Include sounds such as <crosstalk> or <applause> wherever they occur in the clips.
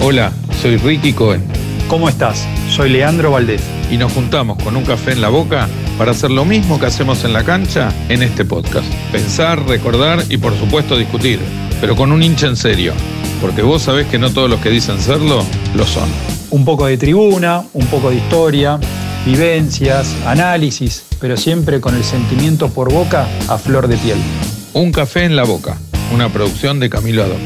Hola, soy Ricky Cohen ¿Cómo estás? Soy Leandro Valdés. y nos juntamos con un café en la boca para hacer lo mismo que hacemos en la cancha en este podcast. Pensar, recordar y por supuesto discutir, pero con un hincha en serio, porque vos sabés que no todos los que dicen serlo lo son. Un poco de tribuna, un poco de historia, vivencias, análisis, pero siempre con el sentimiento por boca a flor de piel. Un café en la boca, una producción de Camilo Adón.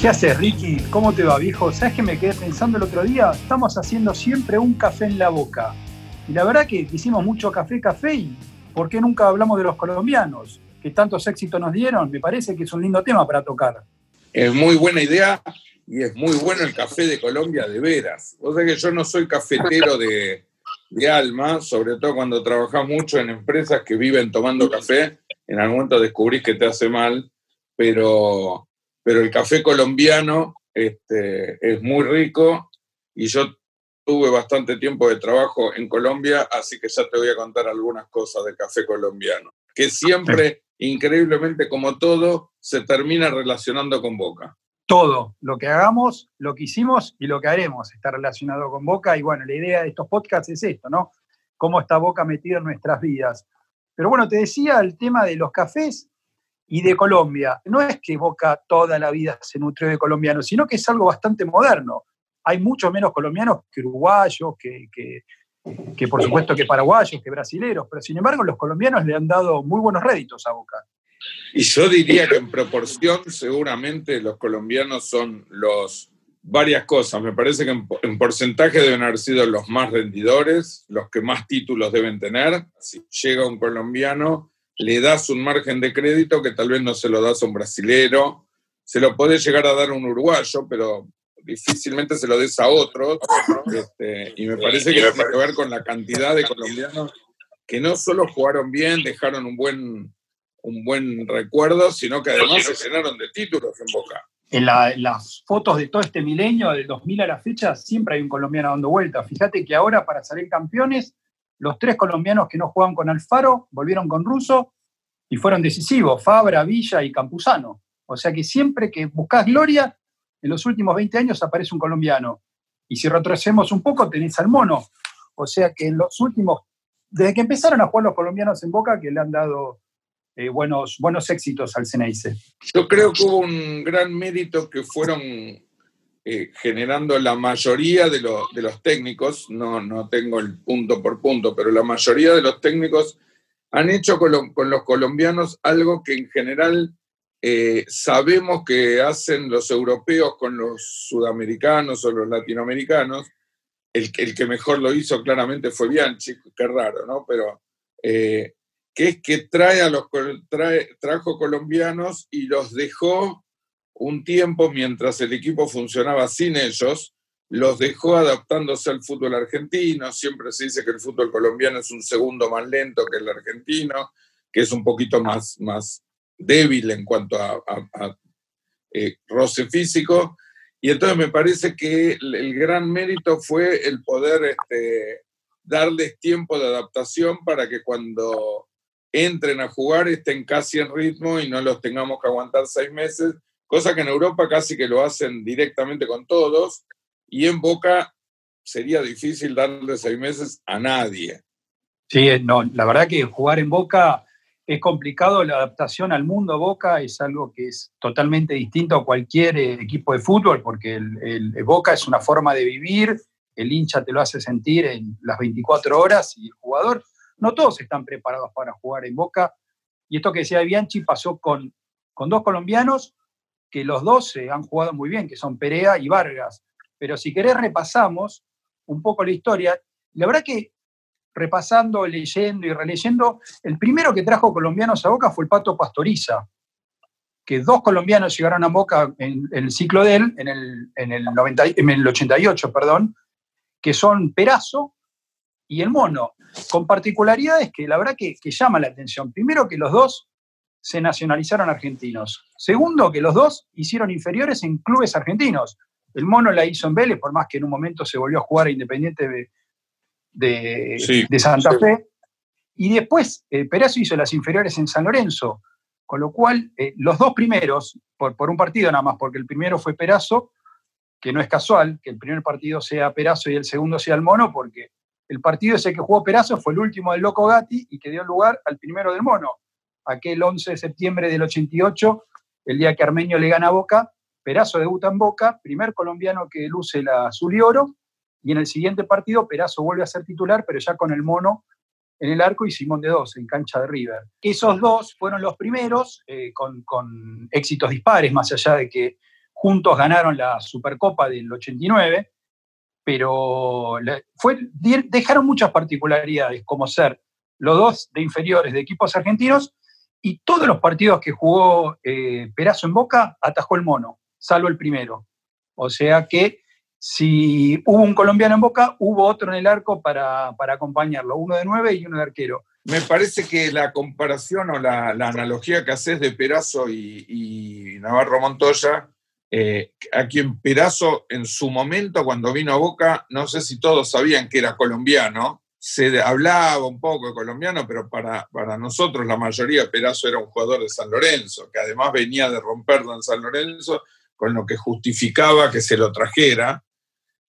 ¿Qué haces, Ricky? ¿Cómo te va, viejo? ¿Sabes que me quedé pensando el otro día? Estamos haciendo siempre un café en la boca. Y la verdad que hicimos mucho café, café, y ¿por qué nunca hablamos de los colombianos? Que tantos éxitos nos dieron. Me parece que es un lindo tema para tocar. Es muy buena idea y es muy bueno el café de Colombia de veras. O sea que yo no soy cafetero de, de alma, sobre todo cuando trabajas mucho en empresas que viven tomando café, en algún momento descubrís que te hace mal, pero, pero el café colombiano este, es muy rico y yo tuve bastante tiempo de trabajo en Colombia, así que ya te voy a contar algunas cosas del café colombiano, que siempre, increíblemente como todo, se termina relacionando con Boca. Todo, lo que hagamos, lo que hicimos y lo que haremos está relacionado con Boca. Y bueno, la idea de estos podcasts es esto, ¿no? Cómo está Boca metida en nuestras vidas. Pero bueno, te decía el tema de los cafés y de Colombia. No es que Boca toda la vida se nutrió de colombianos, sino que es algo bastante moderno. Hay mucho menos colombianos que uruguayos, que, que, que por supuesto que paraguayos, que brasileros, pero sin embargo los colombianos le han dado muy buenos réditos a Boca. Y yo diría que en proporción seguramente los colombianos son los varias cosas. Me parece que en, en porcentaje deben haber sido los más rendidores, los que más títulos deben tener. Si llega un colombiano, le das un margen de crédito que tal vez no se lo das a un brasilero, se lo puede llegar a dar a un uruguayo, pero difícilmente se lo des a otro. Este, y me parece que tiene que ver con la cantidad de colombianos que no solo jugaron bien, dejaron un buen, un buen recuerdo, sino que además se llenaron de títulos en Boca. En, la- en las fotos de todo este milenio, del 2000 a la fecha, siempre hay un colombiano dando vueltas. Fíjate que ahora, para salir campeones, los tres colombianos que no juegan con Alfaro volvieron con Russo y fueron decisivos, Fabra, Villa y Campuzano. O sea que siempre que buscas gloria, en los últimos 20 años aparece un colombiano. Y si retrocedemos un poco, tenés al mono. O sea que en los últimos, desde que empezaron a jugar los colombianos en Boca, que le han dado eh, buenos, buenos éxitos al Ceneice. Yo creo que hubo un gran mérito que fueron eh, generando la mayoría de, los- de los técnicos, no, no tengo el punto por punto, pero la mayoría de los técnicos han hecho con, con los colombianos algo que en general eh, sabemos que hacen los europeos con los sudamericanos o los latinoamericanos. El, que- mejor lo hizo claramente fue Bianchi, qué raro, ¿no? Pero eh, que es que trae a los, trae, trajo colombianos y los dejó un tiempo mientras el equipo funcionaba sin ellos, los dejó adaptándose al fútbol argentino. Siempre se dice que el fútbol colombiano es un segundo más lento que el argentino, que es un poquito más, más débil en cuanto a, eh, roce físico. Y entonces me parece que el, el gran mérito fue el poder este, darles tiempo de adaptación para que cuando entren a jugar estén casi en ritmo y no los tengamos que aguantar seis meses, cosa que en Europa casi que lo hacen directamente con todos, y en Boca sería difícil darle seis meses a nadie. Sí, eh, no, la verdad que jugar en Boca es complicado, la adaptación al mundo Boca es algo que es totalmente distinto a cualquier eh, equipo de fútbol, porque el, el- Boca es una forma de vivir, el hincha te lo hace sentir en las 24 horas y el jugador, no todos están preparados para jugar en Boca. Y esto que decía Bianchi pasó con, con dos colombianos que los dos eh, han jugado muy bien, que son Perea y Vargas. Pero si querés repasamos un poco la historia, la verdad que repasando, leyendo y releyendo, el primero que trajo colombianos a Boca fue el Pato Pastoriza, que dos colombianos llegaron a Boca en, en el ciclo de él, en el, en, el 90 en el 88, perdón, que son Perazo y el Mono, con particularidades que la verdad que, que llama la atención. Primero que los dos se nacionalizaron argentinos. Segundo, que los dos hicieron inferiores en clubes argentinos. El Mono la hizo en Vélez, por más que en un momento se volvió a jugar a Independiente de, de, Sí, de Santa sí. Fe. Y después, eh, Perazo hizo las inferiores en San Lorenzo. Con lo cual, eh, los dos primeros, por, por, un partido nada más, porque el primero fue Perazo, que no es casual que el primer partido sea Perazo y el segundo sea el Mono, porque el partido ese que jugó Perazo fue el último del Loco Gatti y que dio lugar al primero del Mono. Aquel 11 de septiembre del 88, el día que Armenio le gana a Boca, Perazo debuta en Boca, primer colombiano que luce la azul y oro, y en el siguiente partido Perazo vuelve a ser titular, pero ya con el Mono en el arco y Simón de Dos en cancha de River. Esos dos fueron los primeros eh, con, éxitos dispares, más allá de que juntos ganaron la Supercopa del 89, pero fue, dejaron muchas particularidades, como ser los dos de inferiores de equipos argentinos y todos los partidos que jugó eh, Perazo en Boca atajó el mono, salvo el primero. O sea que si hubo un colombiano en Boca, hubo otro en el arco para, acompañarlo, uno de nueve y uno de arquero. Me parece que la comparación o la, analogía que haces de Perazo y, Navarro Montoya, eh, a quien Perazo en su momento, cuando vino a Boca, no sé si todos sabían que era colombiano, se hablaba un poco de colombiano, pero para, para nosotros la mayoría Perazo era un jugador de San Lorenzo, que además venía de romperlo en San Lorenzo, con lo que justificaba que se lo trajera.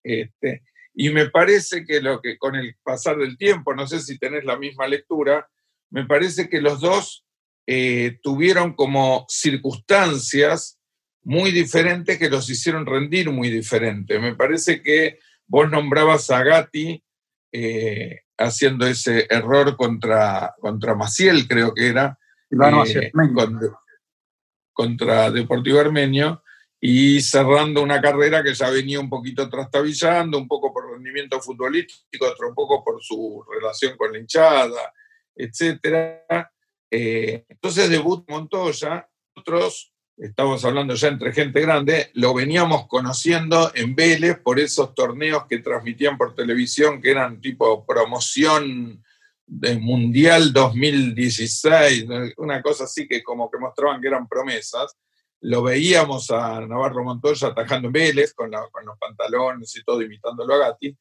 Este, y me parece que, lo que con el pasar del tiempo, no sé si tenés la misma lectura, me parece que los dos eh, tuvieron como circunstancias muy diferentes que los hicieron rendir muy diferente. Me parece que vos nombrabas a Gatti eh, haciendo ese error contra, contra Maciel, creo que era, eh, contra, contra Deportivo Armenio, y cerrando una carrera que ya venía un poquito trastabillando, un poco por rendimiento futbolístico, otro poco por su relación con la hinchada, etc. Eh, entonces debut Montoya, nosotros, estamos hablando ya entre gente grande, lo veníamos conociendo en Vélez por esos torneos que transmitían por televisión, que eran tipo promoción de Mundial 2016, una cosa así que como que mostraban que eran promesas lo veíamos a Navarro Montoya atajando en Vélez con, los pantalones y todo, imitándolo a Gatti,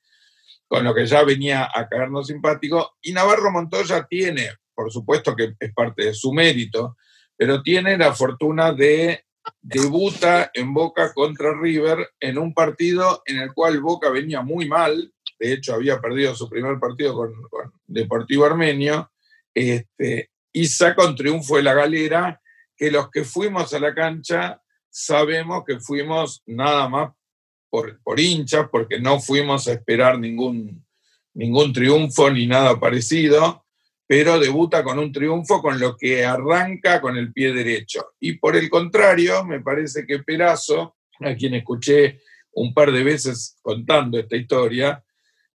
con lo que ya venía a caernos simpático. Y Navarro Montoya tiene, por supuesto que es parte de su mérito, pero tiene la fortuna de debuta en Boca contra River en un partido en el cual Boca venía muy mal, de hecho había perdido su primer partido con, Deportivo Armenio, este, y saca un triunfo de la galera que los que fuimos a la cancha sabemos que fuimos nada más por, por hinchas, porque no fuimos a esperar ningún, ningún triunfo ni nada parecido, pero debuta con un triunfo con lo que arranca con el pie derecho. Y por el contrario, me parece que Perazo, a quien escuché un par de veces contando esta historia,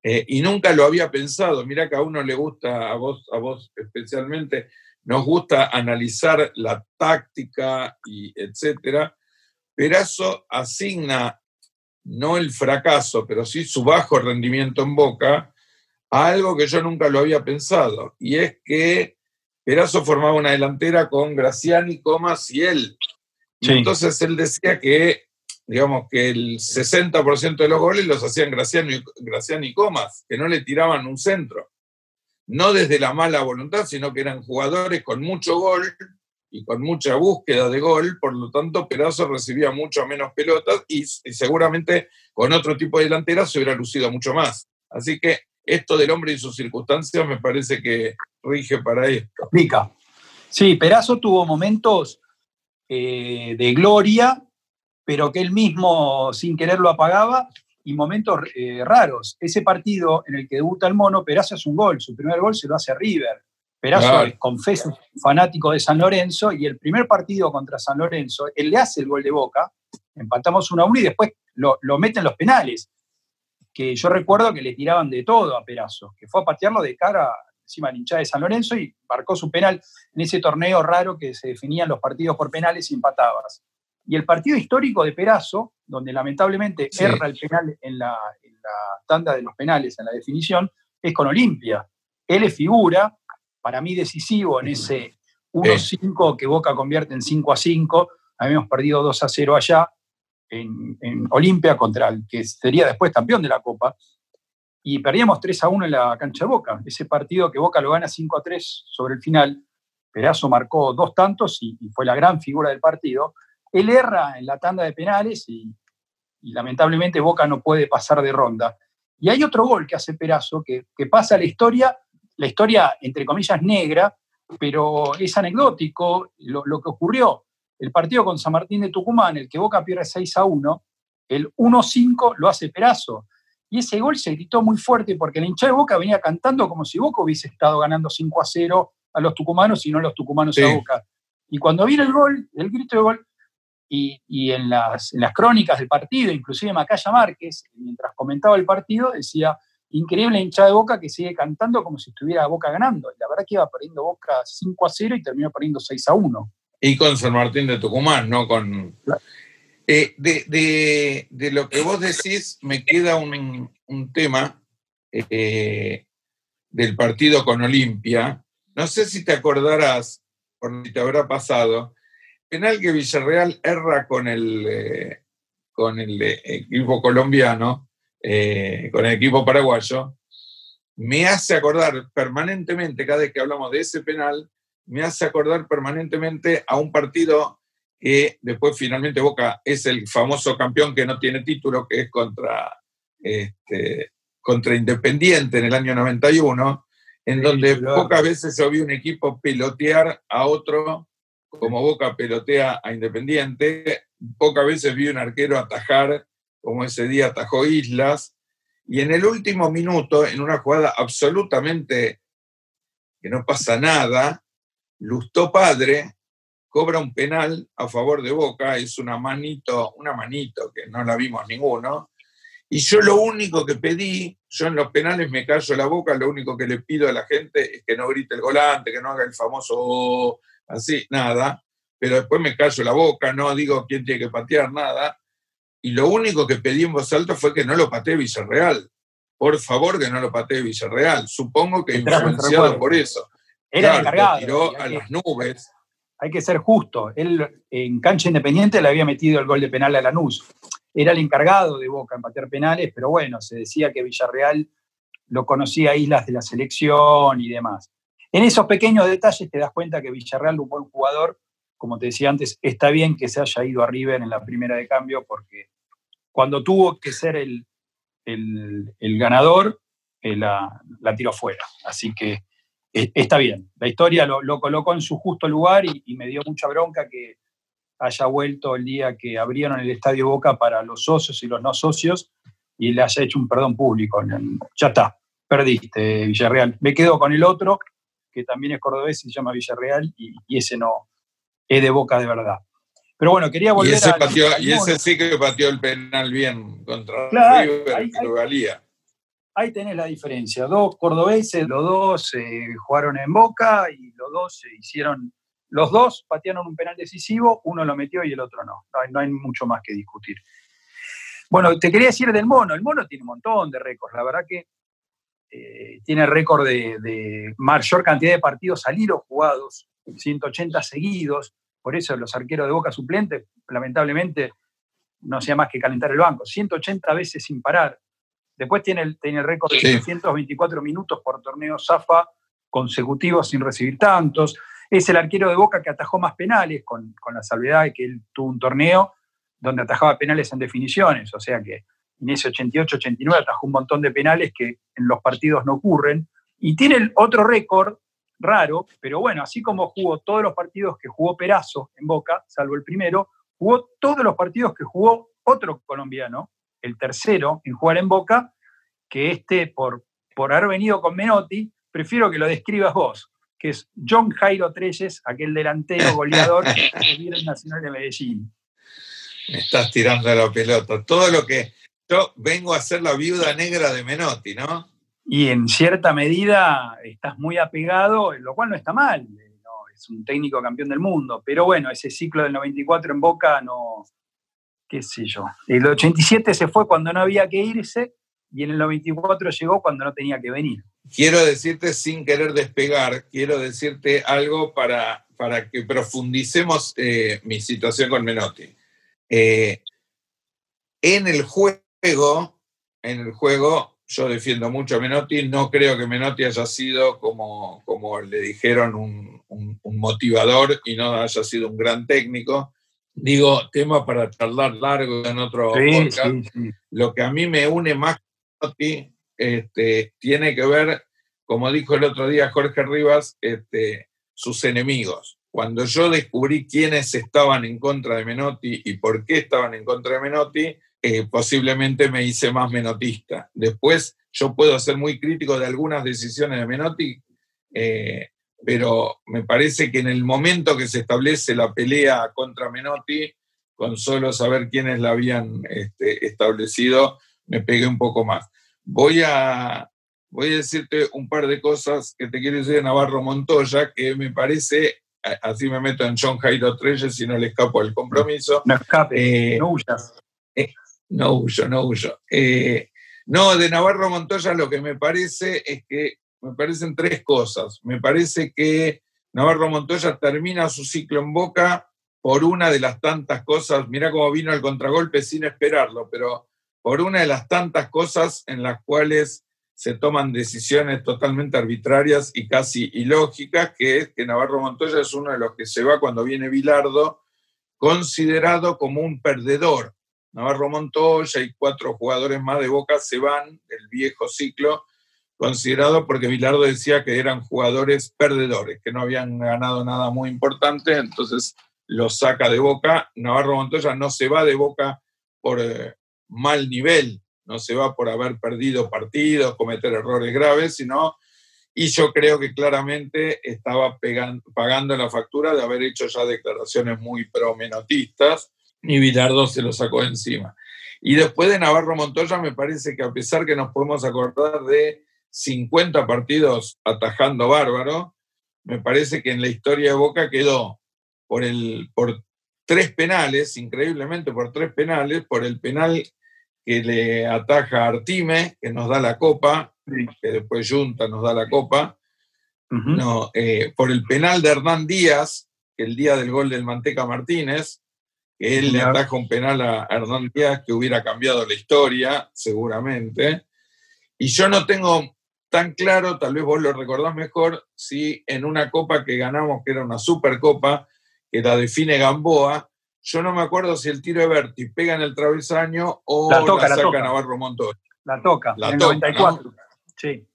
eh, y nunca lo había pensado, mira que a uno le gusta, a vos, a vos especialmente, nos gusta analizar la táctica y etcétera. Perazo asigna no el fracaso, pero sí su bajo rendimiento en Boca algo que yo nunca lo había pensado, y es que Perazo formaba una delantera con Graciani, Comas y él. Y entonces él decía que, digamos, que el 60% de los goles los hacían Graciani, Graciani y Comas, que no le tiraban un centro no desde la mala voluntad, sino que eran jugadores con mucho gol y con mucha búsqueda de gol, por lo tanto Perazo recibía mucho menos pelotas y, seguramente con otro tipo de delantera se hubiera lucido mucho más. Así que esto del hombre y sus circunstancias me parece que rige para esto. Explica. Sí, Perazo tuvo momentos eh, de gloria, pero que él mismo sin querer lo apagaba y momentos eh, raros. Ese partido en el que debuta el mono, Perazo hace un gol, su primer gol se lo hace River. Perazo, confeso, fanático de San Lorenzo, y el primer partido contra San Lorenzo, él le hace el gol de Boca, empatamos 1 a 1 y después lo, lo meten los penales, que yo recuerdo que le tiraban de todo a Perazo, que fue a patearlo de cara encima del hinchada de San Lorenzo y marcó su penal en ese torneo raro que se definían los partidos por penales y empatabas. Y el partido histórico de Perazo, donde lamentablemente erra el penal en la, tanda de los penales, en la definición, es con Olimpia. Él es figura, para mí decisivo en ese 1-5 que Boca convierte en 5-5. Habíamos perdido 2-0 allá en, Olimpia contra el que sería después campeón de la Copa. Y perdíamos 3 1 en la cancha de Boca. Ese partido que Boca lo gana 5 3 sobre el final Perazo marcó dos tantos y, fue la gran figura del partido. Él erra en la tanda de penales y, lamentablemente Boca no puede pasar de ronda. Y hay otro gol que hace Perazo que, pasa a la historia, la historia entre comillas negra, pero es anecdótico lo, que ocurrió. El partido con San Martín de Tucumán, el que Boca pierde 6 a 1, el 1-5 lo hace Perazo. Y ese gol se gritó muy fuerte porque el hincha de Boca venía cantando como si Boca hubiese estado ganando 5 a 0 a los tucumanos y no los tucumanos a Boca. Y cuando viene el gol, el grito de gol, y, en, las, en, las, crónicas del partido, inclusive Macaya Márquez, mientras comentaba el partido, decía, increíble hincha de Boca que sigue cantando como si estuviera Boca ganando. Y la verdad que iba perdiendo Boca 5 a 0 y terminó perdiendo 6 a 1. Y con San Martín de Tucumán, ¿no? Con... Eh, de, lo que vos decís, me queda un, tema eh, del partido con Olimpia. No sé si te acordarás, por si te habrá pasado, penal que Villarreal erra con el, eh, con el equipo colombiano, con el equipo paraguayo, me hace acordar permanentemente, cada vez que hablamos de ese penal, me hace acordar permanentemente a un partido que después finalmente Boca es el famoso campeón que no tiene título, que es contra, este, contra Independiente en el año 91, en donde pocas veces se vio un equipo pelotear a otro como Boca pelotea a Independiente, pocas veces vi un arquero atajar como ese día atajó Islas, y en el último minuto, en una jugada absolutamente que no pasa nada, Lustó Padre cobra un penal a favor de Boca, es una manito, una manito que no la vimos ninguno. Y yo lo único que pedí, yo en los penales me callo la boca, lo único que le pido a la gente es que no grite el volante, que no haga el famoso oh", así, nada. Pero después me callo la boca, no digo quién tiene que patear, nada. Y lo único que pedí en voz alta fue que no lo patee Villarreal. Por favor, que no lo patee Villarreal. Supongo que influenciado por eso. Era encargado. tiró a las nubes hay que ser justo. Él en cancha independiente le había metido el gol de penal a Lanús. Era el encargado de Boca en patear penales, pero bueno, se decía que Villarreal lo conocía a Islas de la selección y demás. En esos pequeños detalles te das cuenta que Villarreal un buen jugador. Como te decía antes, está bien que se haya ido a River en la primera de cambio porque cuando tuvo que ser el, ganador, eh, la, la tiró fuera. Así que está bien. La historia lo, colocó en su justo lugar y, me dio mucha bronca que haya vuelto el día que abrieron el Estadio Boca para los socios y los no socios y le haya hecho un perdón público. Ya está, perdiste, Villarreal. Me quedo con el otro, que también es cordobés y se llama Villarreal, y, ese no es de Boca de verdad. Pero bueno, quería volver y ese, a, y ese sí que pateó el penal bien contra River, que lo valía ahí tenés la diferencia. Dos cordobeses, los dos eh, jugaron en Boca y los dos se hicieron, los dos patearon un penal decisivo, uno lo metió y el otro no. No hay, mucho más que discutir. Bueno, te quería decir del mono. El mono tiene un montón de récords. La verdad que eh, tiene récord de, mayor cantidad de partidos salidos jugados, 180 seguidos. Por eso los arqueros de Boca suplentes, lamentablemente, no hacía más que calentar el banco. 180 veces sin parar. Después tiene el, tiene el récord de 324 minutos por torneo Zafa consecutivos sin recibir tantos. Es el arquero de Boca que atajó más penales, con, la salvedad de que él tuvo un torneo donde atajaba penales en definiciones, o sea que en ese 88-89 atajó un montón de penales que en los partidos no ocurren. Y tiene otro récord raro, pero bueno, así como jugó todos los partidos que jugó Perazo en Boca, salvo el primero, jugó todos los partidos que jugó otro colombiano, el tercero en jugar en Boca, que este, por, por haber venido con Menotti, prefiero que lo describas vos, que es John Jairo Treyes, aquel delantero goleador que <laughs> el Nacional de Medellín. Me estás tirando la pelota. Todo lo que. Yo vengo a ser la viuda negra de Menotti, ¿no? Y en cierta medida estás muy apegado, lo cual no está mal. es un técnico campeón del mundo. Pero bueno, ese ciclo del 94 en Boca no, qué sé yo. El 87 se fue cuando no había que irse y en el 94 llegó cuando no tenía que venir. Quiero decirte, sin querer despegar, quiero decirte algo para, para que profundicemos eh, mi situación con Menotti. Eh, en el juego, en el juego, yo defiendo mucho a Menotti, no creo que Menotti haya sido, como, como le dijeron, un, un, motivador y no haya sido un gran técnico. Digo, tema para charlar largo en otro podcast. Lo que a mí me une más que este, tiene que ver, como dijo el otro día Jorge Rivas, este, sus enemigos. Cuando yo descubrí quiénes estaban en contra de Menotti y por qué estaban en contra de Menotti, eh, posiblemente me hice más menotista. Después yo puedo ser muy crítico de algunas decisiones de Menotti, eh, pero me parece que en el momento que se establece la pelea contra Menotti, con solo saber quiénes la habían este, establecido, me pegué un poco más. Voy a, voy a decirte un par de cosas que te quiero decir de Navarro Montoya, que me parece, así me meto en John Jairo Treyes y no le escapo al compromiso. No escape, eh, no huyas. Eh, no huyo, no huyo. Eh, no, de Navarro Montoya lo que me parece es que me parecen tres cosas. Me parece que Navarro Montoya termina su ciclo en Boca por una de las tantas cosas, mira cómo vino al contragolpe sin esperarlo, pero por una de las tantas cosas en las cuales se toman decisiones totalmente arbitrarias y casi ilógicas, que es que Navarro Montoya es uno de los que se va cuando viene Bilardo, considerado como un perdedor. Navarro Montoya y cuatro jugadores más de Boca se van del viejo ciclo, considerado porque Bilardo decía que eran jugadores perdedores, que no habían ganado nada muy importante, entonces los saca de Boca. Navarro Montoya no se va de Boca por eh, mal nivel, no se va por haber perdido partidos, cometer errores graves, sino, y yo creo que claramente estaba pagando la factura de haber hecho ya declaraciones muy promenotistas, y Bilardo se lo sacó encima. Y después de Navarro Montoya, me parece que a pesar que nos podemos acordar de 50 partidos atajando bárbaro, me parece que en la historia de Boca quedó por, el, por tres penales, increíblemente por tres penales, por el penal que le ataja a Artime, que nos da la copa, que después Junta nos da la copa, no, eh, por el penal de Hernán Díaz, que el día del gol del Manteca Martínez, que él le ataja un penal a Hernán Díaz que hubiera cambiado la historia, seguramente. Y yo no tengo tan claro, tal vez vos lo recordás mejor, si en una copa que ganamos, que era una supercopa, que la define Gamboa, yo no me acuerdo si el tiro de Berti pega en el travesaño o la, toca, la saca Navarro Montoya. La toca, la en 94. Sí.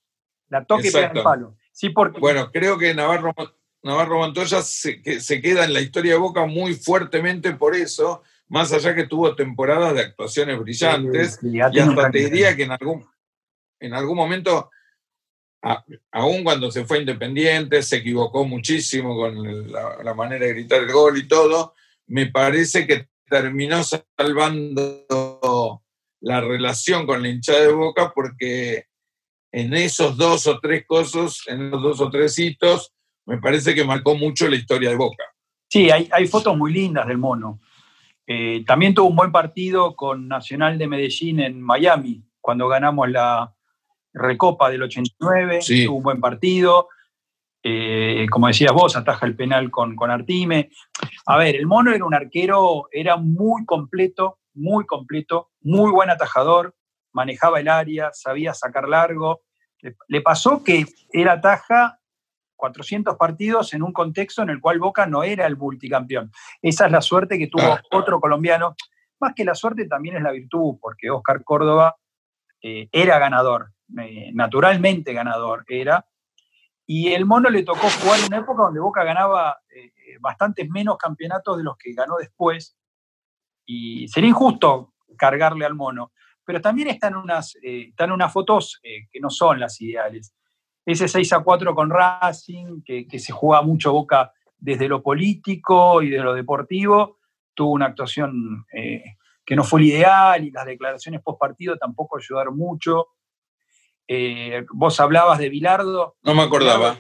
La toca y pega en el palo. Sí, porque... Bueno, creo que Navarro, Navarro Montoya se, que, se queda en la historia de Boca muy fuertemente por eso, más allá que tuvo temporadas de actuaciones brillantes, y hasta te diría que en algún, en algún momento, aún cuando se fue Independiente, se equivocó muchísimo con la, manera de gritar el gol y todo, me parece que terminó salvando la relación con la hinchada de Boca porque en esos dos o tres cosas, en los dos o tres hitos, me parece que marcó mucho la historia de Boca. Sí, hay, hay fotos muy lindas del mono. Eh, también tuvo un buen partido con Nacional de Medellín en Miami, cuando ganamos la Recopa del 89, tuvo un buen partido. Eh, como decías vos, ataja el penal con, con Artime. A ver, el mono era un arquero, era muy completo, muy completo, muy buen atajador, manejaba el área, sabía sacar largo. Le, pasó que él ataja 400 partidos en un contexto en el cual Boca no era el multicampeón. Esa es la suerte que tuvo otro colombiano. Más que la suerte también es la virtud, porque Oscar Córdoba eh, era ganador, eh, naturalmente ganador era, y el mono le tocó jugar en una época donde Boca ganaba eh, bastantes menos campeonatos de los que ganó después. Y sería injusto cargarle al mono. Pero también están unas, eh, están unas fotos eh, que no son las ideales. Ese 6 a 4 con Racing, que, que, se juega mucho Boca desde lo político y de lo deportivo, tuvo una actuación que no fue la ideal y las declaraciones post partido tampoco ayudaron mucho. Eh, vos hablabas de Bilardo. No me acordaba.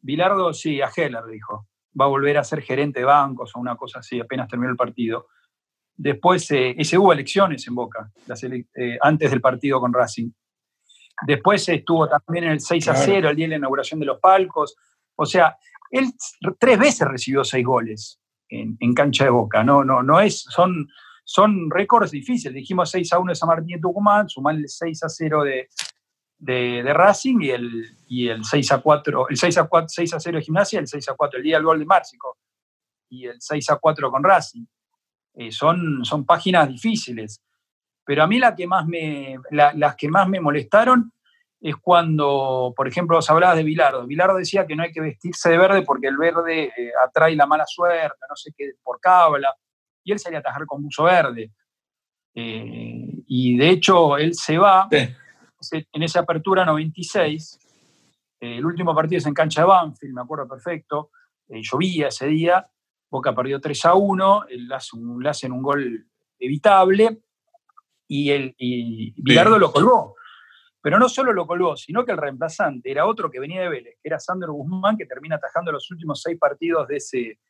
Bilardo, sí, a Heller dijo. Va a volver a ser gerente de bancos o una cosa así, apenas terminó el partido. Después, eh, hubo elecciones en Boca, eh, antes del partido con Racing. Después estuvo también en el 6 a 0, el día de la inauguración de los palcos. O sea, él tres veces recibió seis goles en, cancha de Boca. No, no, no es, son, son récords difíciles. Dijimos 6 a 1 de San Martín de Tucumán, sumarle 6 a 0 de, de, Racing y el, y el 6 a 4, el 6 a 4, 6 a 0 de gimnasia, el 6 a 4, el día del gol de Márcico y el 6 a 4 con Racing. Eh, son, son páginas difíciles. Pero a mí la que más me, las que más me molestaron es cuando, por ejemplo, vos hablabas de Bilardo. Bilardo decía que no hay que vestirse de verde porque el verde eh, atrae la mala suerte, no sé qué, por cábala. Y él salía a atajar con buzo verde. Eh, y de hecho, él se va en esa apertura 96. el último partido es en cancha de Banfield, me acuerdo perfecto. llovía ese día Boca perdió 3 a 1, le hacen un gol evitable y, el, y Bilardo lo colgó. Pero no solo lo colgó, sino que el reemplazante era otro que venía de Vélez, que era Sandro Guzmán, que termina atajando los últimos seis partidos de ese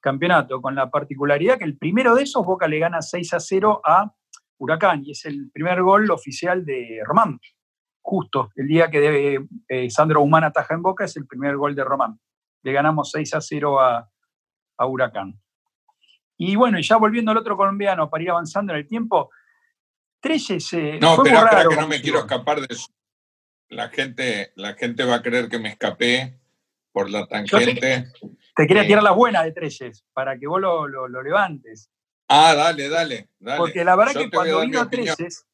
campeonato, con la particularidad que el primero de esos Boca le gana 6 a 0 a Huracán, y es el primer gol oficial de Román. Justo el día que debe, eh, Sandro Guzmán ataja en Boca es el primer gol de Román. Le ganamos 6 a 0 a, a Huracán. Y bueno, y ya volviendo al otro colombiano para ir avanzando en el tiempo, Treyes. Eh, no, pero espera que no me quiero escapar de eso. La gente, la gente va a creer que me escapé por la tangente. Te, quería tirar la buena de Treyes para que vos lo, levantes. Ah, dale, dale, Porque la verdad que cuando vino Treyes,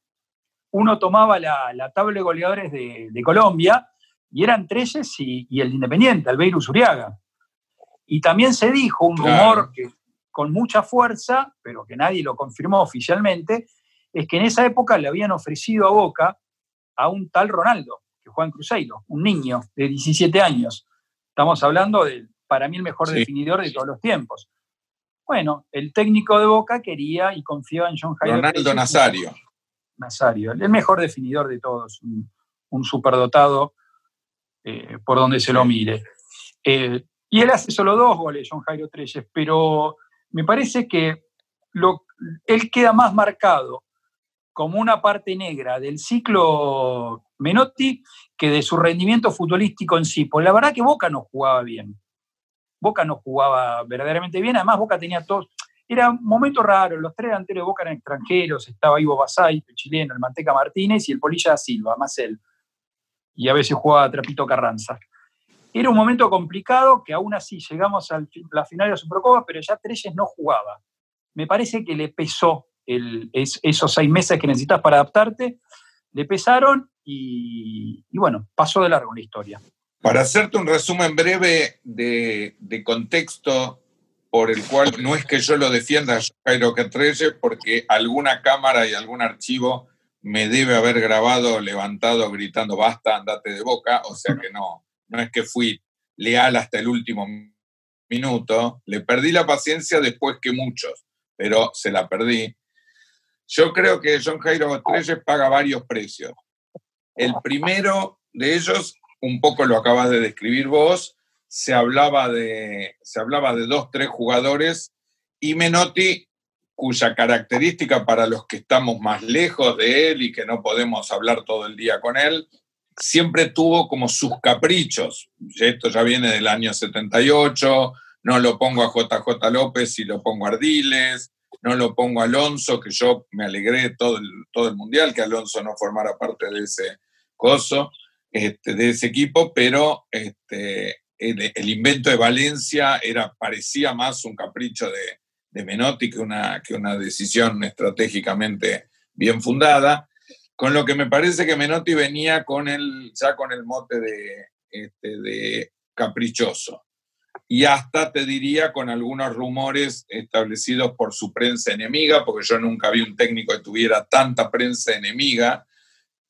uno tomaba la, tabla de goleadores de, Colombia y eran Treyes y, y el Independiente, Albeiro Uriaga. Y también se dijo un rumor que, con mucha fuerza, pero que nadie lo confirmó oficialmente, es que en esa época le habían ofrecido a Boca a un tal Ronaldo, que juega en Cruzeiro, un niño de 17 años. Estamos hablando de, para mí, el mejor definidor de todos los tiempos. Bueno, el técnico de Boca quería y confiaba en John Jairo. Ronaldo Nazario. Nazario, el mejor definidor de todos, un, superdotado eh, por donde se lo mire. Eh, y él hace solo dos goles, John Jairo Treyes, pero me parece que lo, él queda más marcado como una parte negra del ciclo Menotti que de su rendimiento futbolístico en sí. Pues la verdad que Boca no jugaba bien. Boca no jugaba verdaderamente bien, además Boca tenía todos... Era un momento raro, los tres delanteros de Boca eran extranjeros, estaba Ivo Basay, el chileno, el Manteca Martínez y el Polilla Silva, más él. Y a veces jugaba Trapito Carranza. Era un momento complicado que aún así llegamos a la final de la Supercopa, pero ya Treyes no jugaba. Me parece que le pesó esos seis meses que necesitas para adaptarte, le pesaron y, bueno, pasó de largo la historia. Para hacerte un resumen breve de, contexto por el cual no es que yo lo defienda, Jairo Treyes, porque alguna cámara y algún archivo me debe haber grabado levantado gritando basta, andate de boca, o sea que no, no es que fui leal hasta el último minuto, le perdí la paciencia después que muchos, pero se la perdí. Yo creo que John Jairo Treyes paga varios precios. El primero de ellos, un poco lo acabas de describir vos, se hablaba de, se hablaba de dos, tres jugadores y Menotti, cuya característica para los que estamos más lejos de él y que no podemos hablar todo el día con él, siempre tuvo como sus caprichos. Esto ya viene del año 78, no lo pongo a JJ López y lo pongo a Ardiles, no lo pongo a Alonso, que yo me alegré todo el, todo el mundial que Alonso no formara parte de ese coso, este, de ese equipo, pero este, el, invento de Valencia era, parecía más un capricho de, Menotti que una, que una decisión estratégicamente bien fundada. Con lo que me parece que Menotti venía con el, ya con el mote de, este, de caprichoso. Y hasta te diría con algunos rumores establecidos por su prensa enemiga, porque yo nunca vi un técnico que tuviera tanta prensa enemiga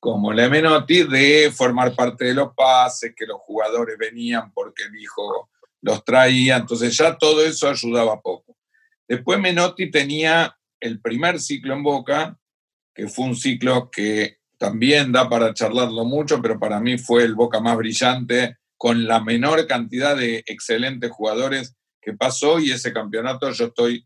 como la Menotti, de formar parte de los pases, que los jugadores venían porque el hijo los traía. Entonces ya todo eso ayudaba poco. Después Menotti tenía el primer ciclo en Boca, que fue un ciclo que también da para charlarlo mucho, pero para mí fue el Boca más brillante, con la menor cantidad de excelentes jugadores que pasó y ese campeonato yo estoy,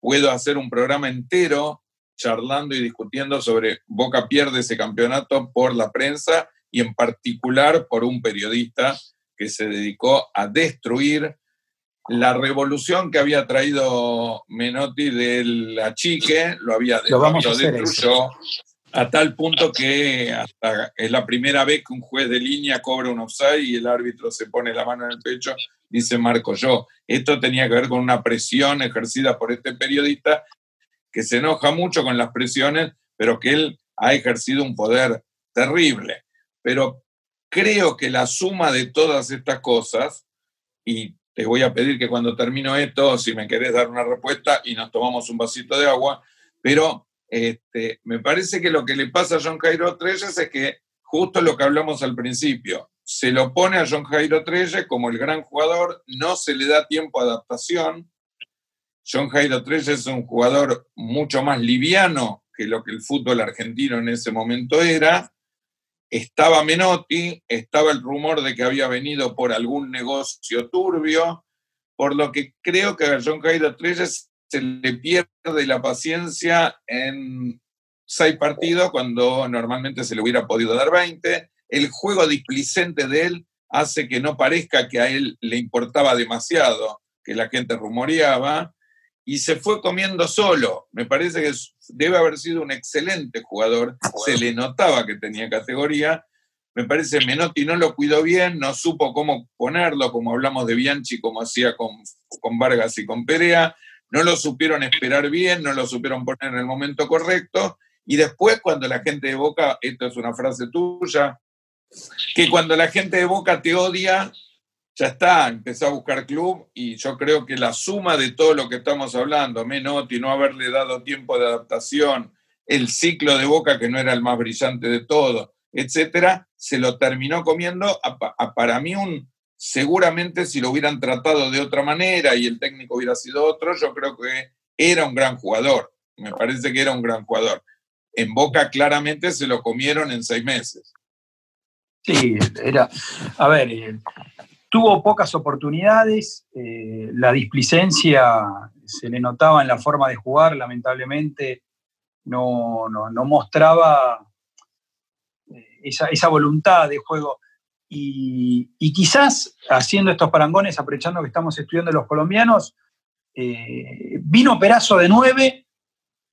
puedo hacer un programa entero charlando y discutiendo sobre Boca pierde ese campeonato por la prensa y en particular por un periodista que se dedicó a destruir la revolución que había traído Menotti del achique, lo había lo, lo destruyó, A tal punto que hasta es la primera vez que un juez de línea cobra un offside y el árbitro se pone la mano en el pecho, dice Marco yo. Esto tenía que ver con una presión ejercida por este periodista que se enoja mucho con las presiones, pero que él ha ejercido un poder terrible. Pero creo que la suma de todas estas cosas, y te voy a pedir que cuando termino esto, si me querés dar una respuesta y nos tomamos un vasito de agua, pero este, me parece que lo que le pasa a John Jairo Treyes es que justo lo que hablamos al principio, se lo pone a John Jairo Treyes como el gran jugador, no se le da tiempo a adaptación. John Jairo Treyes es un jugador mucho más liviano que lo que el fútbol argentino en ese momento era. Estaba Menotti, estaba el rumor de que había venido por algún negocio turbio, por lo que creo que a John Jairo Treyes se le pierde la paciencia en seis partidos cuando normalmente se le hubiera podido dar 20. El juego displicente de él hace que no parezca que a él le importaba demasiado, que la gente rumoreaba, y se fue comiendo solo. Me parece que debe haber sido un excelente jugador, se le notaba que tenía categoría. Me parece Menotti no lo cuidó bien, no supo cómo ponerlo, como hablamos de Bianchi, como hacía con, con Vargas y con Perea no lo supieron esperar bien, no lo supieron poner en el momento correcto. Y después, cuando la gente de Boca, esto es una frase tuya, que cuando la gente de Boca te odia, ya está, empezó a buscar club y yo creo que la suma de todo lo que estamos hablando, Menotti, no haberle dado tiempo de adaptación, el ciclo de Boca que no era el más brillante de todo, etcétera, se lo terminó comiendo para mí un, seguramente si lo hubieran tratado de otra manera y el técnico hubiera sido otro, yo creo que era un gran jugador. Me parece que era un gran jugador. En Boca claramente se lo comieron en seis meses. Sí, era, a ver, eh, tuvo pocas oportunidades, eh, la displicencia se le notaba en la forma de jugar, lamentablemente no, mostraba eh, esa, esa, voluntad de juego. Y, quizás haciendo estos parangones, aprovechando que estamos estudiando los colombianos, eh, vino Perazo de nueve,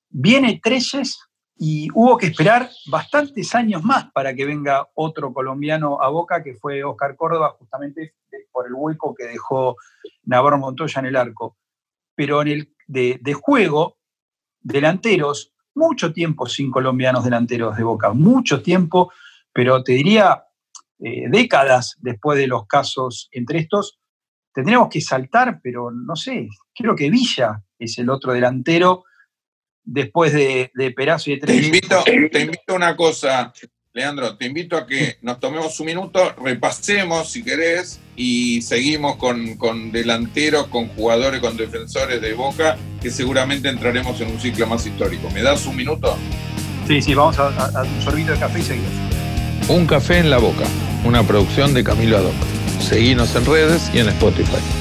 viene Treyes y hubo que esperar bastantes años más para que venga otro colombiano a Boca, que fue Oscar Córdoba, justamente por el hueco que dejó Navarro Montoya en el arco. Pero en el de, juego, delanteros, mucho tiempo sin colombianos delanteros de Boca, mucho tiempo, pero te diría eh, décadas después de los casos entre estos, tendríamos que saltar, pero no sé, creo que Villa es el otro delantero después de, de Perazo y de Tres. Te invito, te invito a una cosa, Leandro, te invito a que nos tomemos un minuto, repasemos si querés y seguimos con, con delanteros, con jugadores, con defensores de Boca, que seguramente entraremos en un ciclo más histórico. ¿Me das un minuto? Sí, sí, vamos a, a un sorbito de café y seguimos. Un café en la boca una producción de Camilo Adoc. Seguinos en redes y en Spotify.